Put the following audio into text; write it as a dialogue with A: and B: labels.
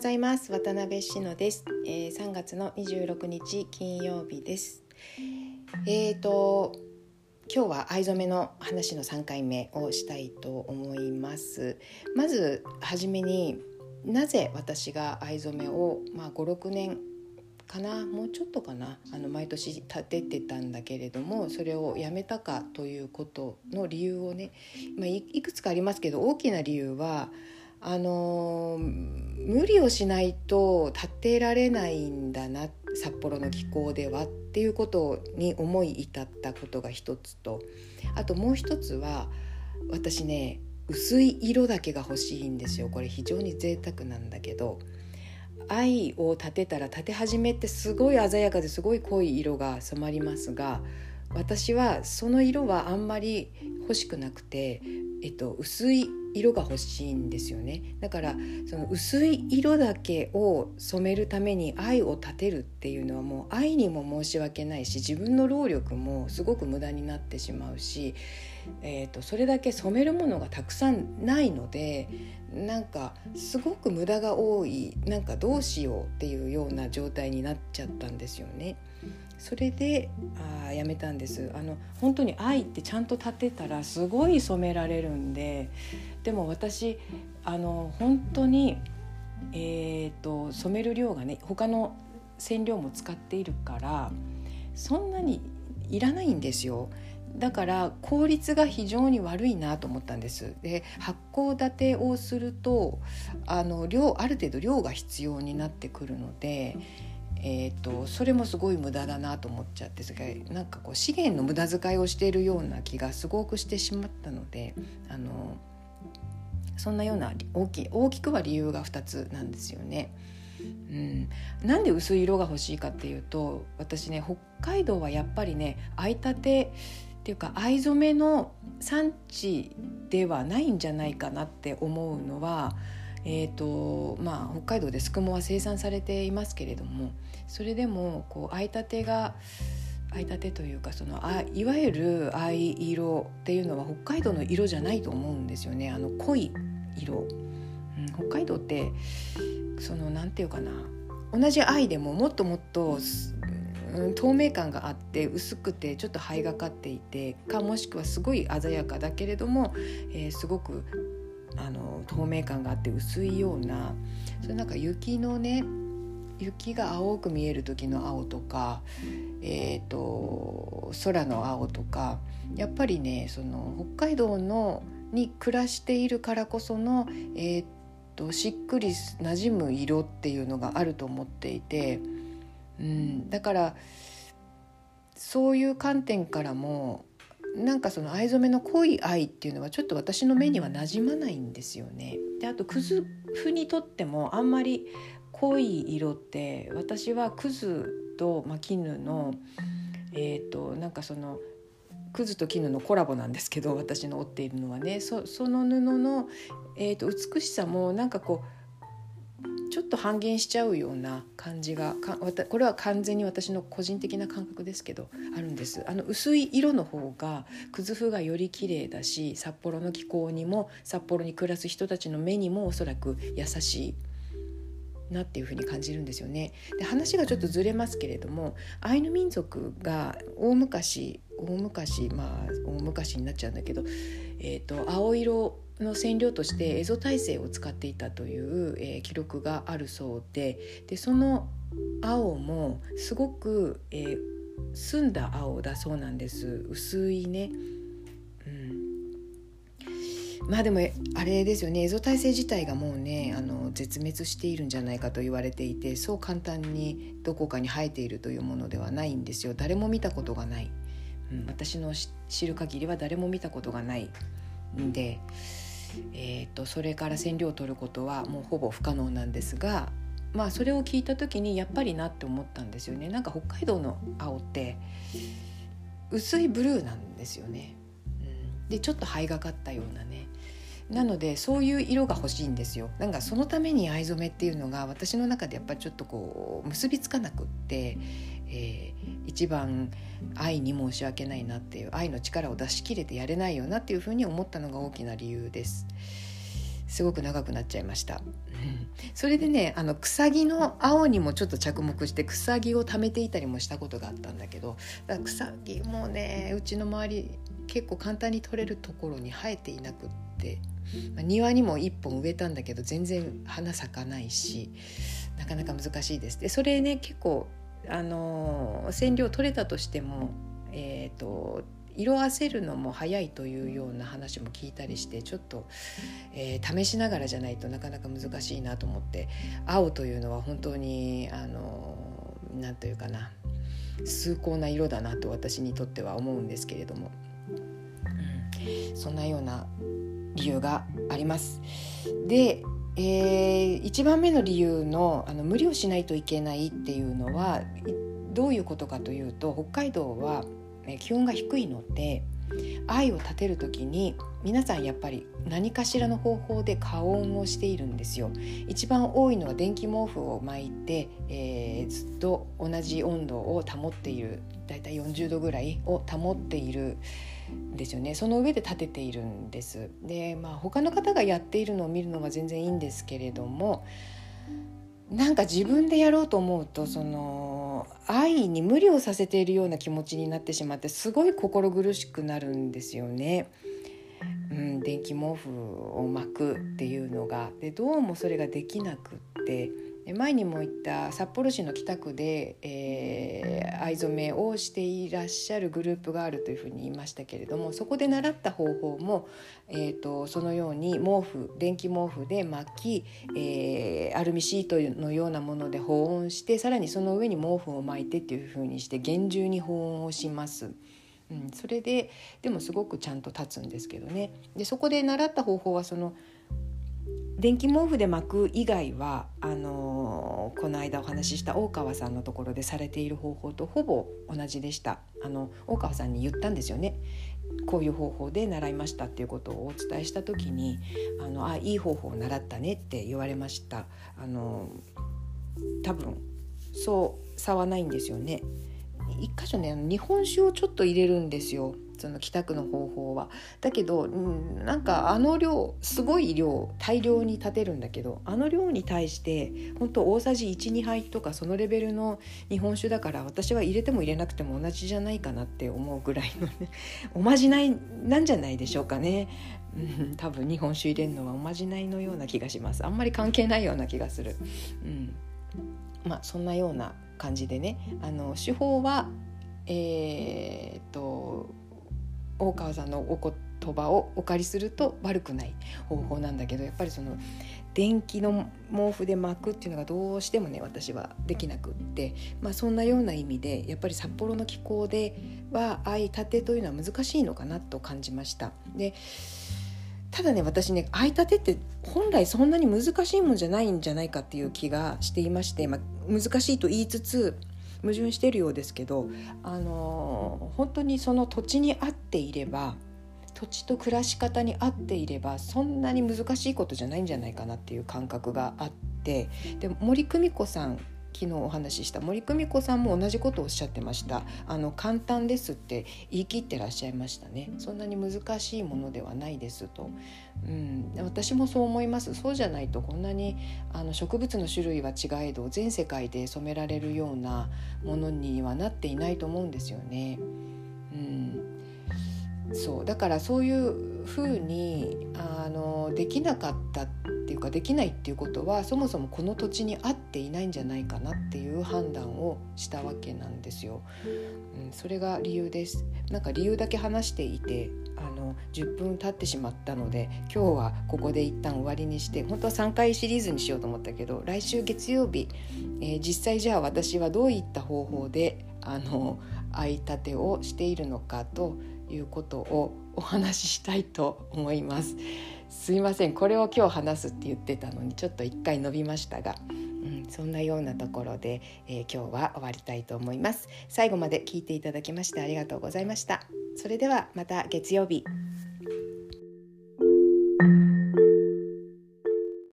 A: ございます。渡辺志乃です、えー、3月の26日金曜日です。えーと今日は藍染めの話の3回目をしたいと思います。まずはじめになぜ私が藍染めを、まあ、56年かなもうちょっとかなあの毎年立ててたんだけれどもそれをやめたかということの理由をね、まあ、いくつかありますけど大きな理由はあの無理をしないと立てられないんだな札幌の気候ではっていうことに思い至ったことが一つとあともう一つは私ね薄い色だけが欲しいんですよこれ非常に贅沢なんだけど。愛を立てたら立て始めってすごい鮮やかですごい濃い色が染まりますが私はその色はあんまり欲しくなくて、えっと、薄い色が欲しいんですよねだからその薄い色だけを染めるために愛を立てるっていうのはもう愛にも申し訳ないし自分の労力もすごく無駄になってしまうし、えーと、それだけ染めるものがたくさんないのでなんかすごく無駄が多いなんかどうしようっていうような状態になっちゃったんですよね。それであやめたんですあの本当に愛ってちゃんと立てたらすごい染められるんででも私あの本当に、えーと、染める量がね他の染料も使っているからそんなにいらないんですよ。だから効率が非常に悪いなと思ったんです。で発酵立てをするとあの量ある程度量が必要になってくるので。えーと、それもすごい無駄だなと思っちゃってなんかこう資源の無駄遣いをしているような気がすごくしてしまったのであのそんなような大き大きくは理由が2つなんですよね。うん、なんで薄い色が欲しいかっていうと私ね北海道はやっぱりね藍立てっていうか藍染めの産地ではないんじゃないかなって思うのはえーとまあ、北海道ですくもは生産されていますけれどもそれでもこう藍立てが藍立てというかそのあいわゆる藍色っていうのは北海道の色じゃないと思うんですよね。あの濃い色、うん、北海道ってそのなんていうかな。同じ藍でももっともっと、うん、透明感があって薄くてちょっと灰がかっていてかもしくはすごい鮮やかだけれども、えー、すごくあの透明感があって薄いようなそれなんか雪のね雪が青く見える時の青とか、えーと、空の青とかやっぱりねその北海道のに暮らしているからこその、えーと、しっくりなじむ色っていうのがあると思っていて、うん、だからそういう観点からもなんかその藍染めの濃い藍っていうのはちょっと私の目にはなじまないんですよね。であとくずふにとってもあんまり濃い色って私はくずと、まあ、絹のえっ、ー、となんかそのくずと絹のコラボなんですけど私の織っているのはねその布の、えーと美しさもなんかこうちょっと半減しちゃうような感じがこれは完全に私の個人的な感覚ですけどあるんですあの薄い色の方がくず風がより綺麗だし札幌の気候にも札幌に暮らす人たちの目にもおそらく優しいなっていうふうに感じるんですよね。で話がちょっとずれますけれどもアイヌ民族が大昔大昔まあ大昔になっちゃうんだけど、えーと青色の染料としてエゾ耐性を使っていたという、えー、記録があるそうででその青もすごく、えー、澄んだ青だそうなんです。薄いね。うん。まあでもあれですよね。エゾ耐性自体がもうねあの絶滅しているんじゃないかと言われていてそう簡単にどこかに生えているというものではないんですよ。誰も見たことがない、うん、私の知る限りは誰も見たことがないんでえーと、それから染料を取ることはもうほぼ不可能なんですがまあそれを聞いた時にやっぱりなって思ったんですよね。なんか北海道の青って薄いブルーなんですよね、うん、でちょっと灰がかったようなね。なのでそういう色が欲しいんですよ。なんかそのために藍染めっていうのが私の中でやっぱりちょっとこう結びつかなくって、えー、一番愛に申し訳ないなっていう愛の力を出し切れてやれないよなっていうふうに思ったのが大きな理由です。すごく長くなっちゃいました。それでねあの草木の青にもちょっと着目して草木を貯めていたりもしたことがあったんだけどだから草木もねうちの周り結構簡単に取れるところに生えていなくって、まあ、庭にも1本植えたんだけど全然花咲かないしなかなか難しいです。でそれね結構あの染料取れたとしてもえーと色あせるのも早いというような話も聞いたりしてちょっと、えー、試しながらじゃないとなかなか難しいなと思って青というのは本当にあの何というかな崇高な色だなと私にとっては思うんですけれども、うん、そんなような理由があります。でえー、1番目の理由のあの無理をしないといけないっていうのはどういうことかというと北海道は気温が低いので愛を立てる時に皆さんやっぱり何かしらの方法で加温をしているんですよ。一番多いのは電気毛布を巻いて、えー、ずっと同じ温度を保っている。だいたい40度ぐらいを保っているんですよね。その上で立てているんです。でまあ他の方がやっているのを見るのは全然いいんですけれどもなんか自分でやろうと思うとその愛に無理をさせているような気持ちになってしまってすごい心苦しくなるんですよね。うん、電気毛布を巻くっていうのがでどうもそれができなくって前にも言った札幌市の北区で、えー、藍染めをしていらっしゃるグループがあるというふうに言いましたけれどもそこで習った方法も、えーと、そのように毛布電気毛布で巻き、えー、アルミシートのようなもので保温してさらにその上に毛布を巻いてっていうふうにして厳重に保温をします。うん、それででもすごくちゃんと立つんですけどね。でそこで習った方法はその電気毛布で巻く以外はあのー、この間お話しした大川さんのところでされている方法とほぼ同じでした。あの大川さんに言ったんですよね。こういう方法で習いましたっていうことをお伝えした時に「あのあいい方法を習ったね」って言われました。あの多分そう差はないんですよね。一箇所ね日本酒をちょっと入れるんですよその帰宅の方法は。だけど、うん、なんかあの量すごい量大量に立てるんだけどあの量に対して本当大さじ12杯とかそのレベルの日本酒だから私は入れても入れなくても同じじゃないかなって思うぐらいのね おまじないなんじゃないでしょうかね。うん、多分日本酒入れるのはおまじないのような気がしますあんまり関係ないような気がする、うん、まあそんなような感じでねあの手法はえー、と大川さんのお言葉をお借りすると悪くない方法なんだけどやっぱりその電気の毛布で巻くっていうのがどうしてもね私はできなくって、まあ、そんなような意味でやっぱり札幌の気候では相立てというのは難しいのかなと感じました。でただね私ね相立てって本来そんなに難しいもんじゃないんじゃないかっていう気がしていまして、まあ、難しいと言いつつ矛盾してるようですけど、あの本当にその土地に合っていれば土地と暮らし方に合っていればそんなに難しいことじゃないんじゃないかなっていう感覚があってで森久美子さん昨日お話しした森久美子さんも同じことをおっしゃってました。あの簡単ですって言い切ってらっしゃいましたね。そんなに難しいものではないですと、うん、私もそう思います。そうじゃないとこんなにあの植物の種類は違えど全世界で染められるようなものにはなっていないと思うんですよね。うん。そう。だからそういうふうにあのできなかったっていうかできないっていうことはそもそもこの土地に合っていないんじゃないかなっていう判断をしたわけなんですよ。うん、それが理由です。なんか理由だけ話していてあの10分経ってしまったので今日はここで一旦終わりにして本当は3回シリーズにしようと思ったけど来週月曜日、えー、実際じゃあ私はどういった方法であの相立てをしているのかということをお話ししたいと思います。すいませんこれを今日話すって言ってたのにちょっと一回伸びましたが、うん、そんなようなところで、えー、今日は終わりたいと思います。最後まで聞いていただきましてありがとうございました。それではまた月曜日。